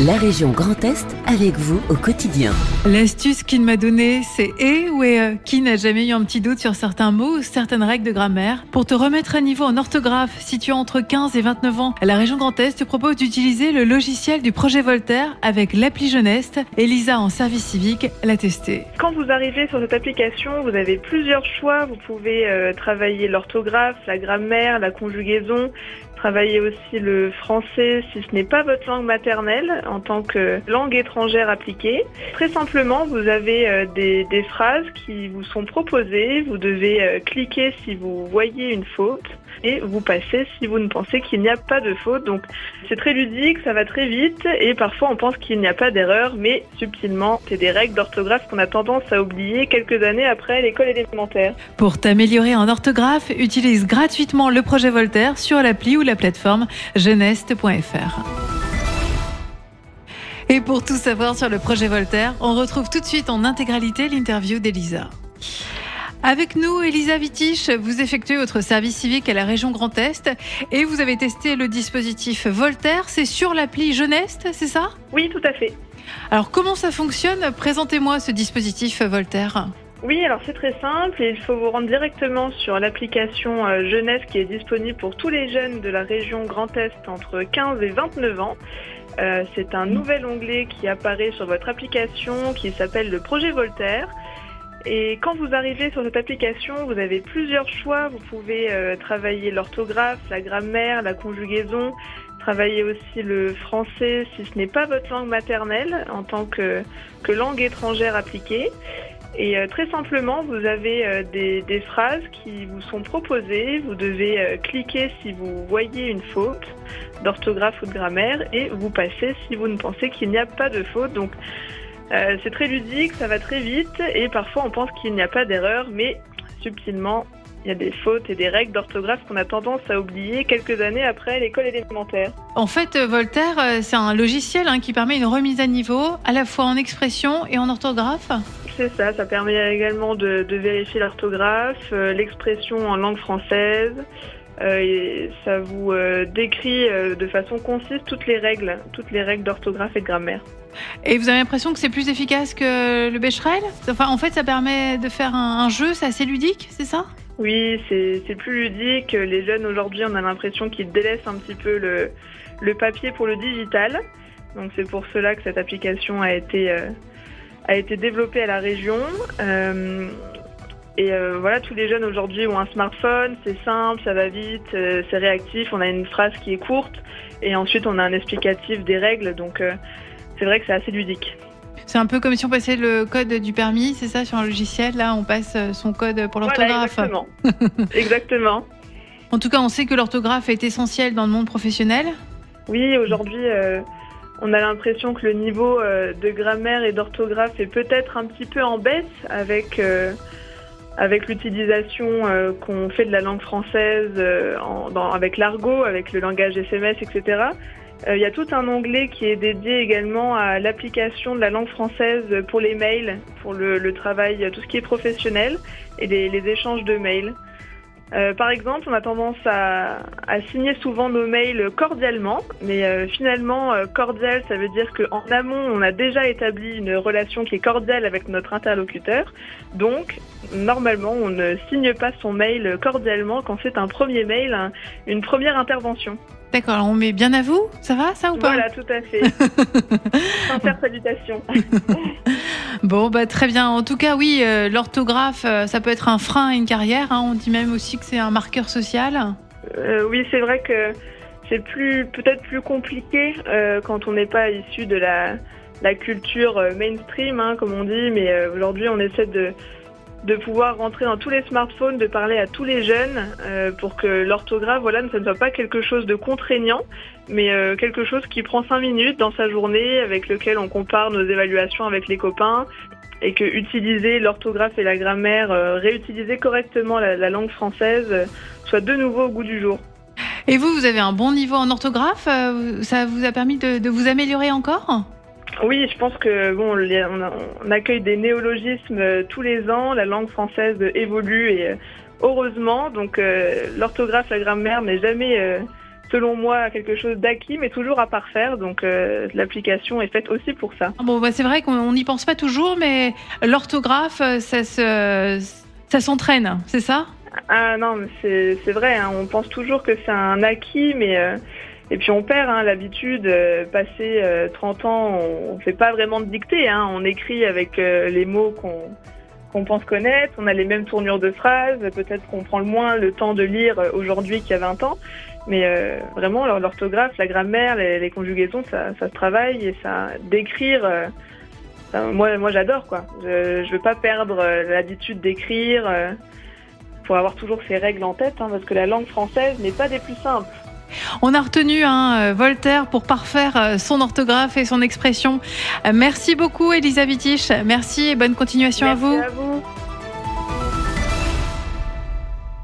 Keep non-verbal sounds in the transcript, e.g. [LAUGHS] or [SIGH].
La région Grand Est avec vous au quotidien. L'astuce qu'il m'a donnée, c'est et ou et euh, qui n'a jamais eu un petit doute sur certains mots ou certaines règles de grammaire Pour te remettre à niveau en orthographe, si tu as entre 15 et 29 ans, la région Grand Est te propose d'utiliser le logiciel du projet Voltaire avec l'appli Jeuneste. Elisa en service civique l'a testé. Quand vous arrivez sur cette application, vous avez plusieurs choix. Vous pouvez euh, travailler l'orthographe, la grammaire, la conjugaison, travailler aussi le français si ce n'est pas votre langue maternelle en tant que langue étrangère appliquée. Très simplement, vous avez euh, des, des phrases qui vous sont proposées. Vous devez euh, cliquer si vous voyez une faute et vous passez si vous ne pensez qu'il n'y a pas de faute. Donc c'est très ludique, ça va très vite et parfois on pense qu'il n'y a pas d'erreur, mais subtilement, c'est des règles d'orthographe qu'on a tendance à oublier quelques années après l'école élémentaire. Pour t'améliorer en orthographe, utilise gratuitement le projet Voltaire sur l'appli ou la plateforme jeuneste.fr. Et pour tout savoir sur le projet Voltaire, on retrouve tout de suite en intégralité l'interview d'Elisa. Avec nous, Elisa Vitiche, vous effectuez votre service civique à la région Grand Est et vous avez testé le dispositif Voltaire. C'est sur l'appli Jeuneste, c'est ça? Oui, tout à fait. Alors comment ça fonctionne? Présentez-moi ce dispositif Voltaire. Oui, alors c'est très simple il faut vous rendre directement sur l'application euh, Jeunesse qui est disponible pour tous les jeunes de la région Grand Est entre 15 et 29 ans. Euh, c'est un nouvel onglet qui apparaît sur votre application qui s'appelle le projet Voltaire. Et quand vous arrivez sur cette application, vous avez plusieurs choix. Vous pouvez euh, travailler l'orthographe, la grammaire, la conjugaison, travailler aussi le français si ce n'est pas votre langue maternelle en tant que, que langue étrangère appliquée. Et euh, très simplement, vous avez euh, des, des, phrases qui vous sont proposées. Vous devez euh, cliquer si vous voyez une faute d'orthographe ou de grammaire et vous passez si vous ne pensez qu'il n'y a pas de faute. Donc c'est très ludique, ça va très vite et parfois on pense qu'il n'y a pas d'erreur, mais subtilement il y a des fautes et des règles d'orthographe qu'on a tendance à oublier quelques années après l'école élémentaire. En fait, Voltaire, c'est un logiciel hein, qui permet une remise à niveau à la fois en expression et en orthographe c'est ça, ça permet également de, de vérifier l'orthographe, euh, l'expression en langue française. Euh, et ça vous euh, décrit euh, de façon concise toutes les règles, toutes les règles d'orthographe et de grammaire. Et vous avez l'impression que c'est plus efficace que le Becherel? Enfin, en fait, ça permet de faire un, un jeu, c'est assez ludique, c'est ça? Oui, c'est plus ludique. Les jeunes aujourd'hui, on a l'impression qu'ils délaissent un petit peu le, le, papier pour le digital. Donc c'est pour cela que cette application a été euh, a été développé à la région. Euh, et euh, voilà, tous les jeunes aujourd'hui ont un smartphone, c'est simple, ça va vite, euh, c'est réactif, on a une phrase qui est courte et ensuite on a un explicatif des règles, donc euh, c'est vrai que c'est assez ludique. C'est un peu comme si on passait le code du permis, c'est ça, sur un logiciel, là on passe son code pour l'orthographe. Voilà, exactement. [LAUGHS] exactement. En tout cas, on sait que l'orthographe est essentielle dans le monde professionnel. Oui, aujourd'hui on a l'impression que le niveau de grammaire et d'orthographe est peut-être un petit peu en baisse avec, avec l'utilisation euh, qu'on fait de la langue française en, dans, avec l'argot, avec le langage SMS, etc. Il y a tout un onglet qui est dédié également à l'application de la langue française pour les mails, pour le, le travail, tout ce qui est professionnel et les échanges de mails. Euh, par exemple, on a tendance à, à, signer souvent nos mails cordialement, mais euh, finalement, euh, cordial, ça veut dire qu'en amont, on a déjà établi une relation qui est cordiale avec notre interlocuteur. Donc, normalement, on ne signe pas son mail cordialement quand c'est un premier mail, une première intervention. D'accord, on met bien à vous, ça va? Ça ou pas? Voilà, tout à fait. [LAUGHS] Sincère salutation. [LAUGHS] bon, bah très bien. En tout cas, oui, euh, l'orthographe, euh, ça peut être un frein à une carrière. Hein. On dit même aussi que c'est un marqueur social. Euh, oui, c'est vrai que c'est peut-être plus compliqué quand on n'est pas issu de la, la culture mainstream, hein, comme on dit. Mais aujourd'hui, on essaie de de pouvoir rentrer dans tous les smartphones, de parler à tous les jeunes euh, pour que l'orthographe, voilà, ne soit pas quelque chose de contraignant, mais euh, quelque chose qui prend cinq minutes dans sa journée, avec lequel on compare nos évaluations avec les copains, et que utiliser l'orthographe et la grammaire, euh, réutiliser correctement la, la langue française, soit de nouveau au goût du jour. Et vous, vous avez un bon niveau en orthographe Ça vous a permis de vous améliorer encore? Oui, je pense que bon, on, accueille des néologismes euh, tous les ans. La langue française évolue et euh, heureusement, donc euh, l'orthographe, la grammaire n'est jamais selon moi, quelque chose d'acquis, mais toujours à parfaire. Donc l'application est faite aussi pour ça. Bon, bah, c'est vrai qu'on n'y pense pas toujours, mais l'orthographe, ça se, ça s'entraîne, c'est ça? Ah non, c'est vrai. Hein. on pense toujours que c'est un acquis, mais et puis on perd hein, l'habitude, euh, passé 30 ans, on ne fait pas vraiment de dictée, hein, on écrit avec les mots qu'on pense connaître, on a les mêmes tournures de phrases, peut-être qu'on prend le moins le temps de lire aujourd'hui qu'il y a 20 ans, mais euh, vraiment l'orthographe, la grammaire, les, conjugaisons, ça, se travaille et ça d'écrire. Euh, moi, j'adore quoi. Je, je veux pas perdre l'habitude d'écrire pour avoir toujours ces règles en tête, hein, parce que la langue française n'est pas des plus simples. On a retenu hein, euh, Voltaire pour parfaire euh, son orthographe et son expression. Euh, merci beaucoup, Elisa Merci et bonne continuation à vous. À vous.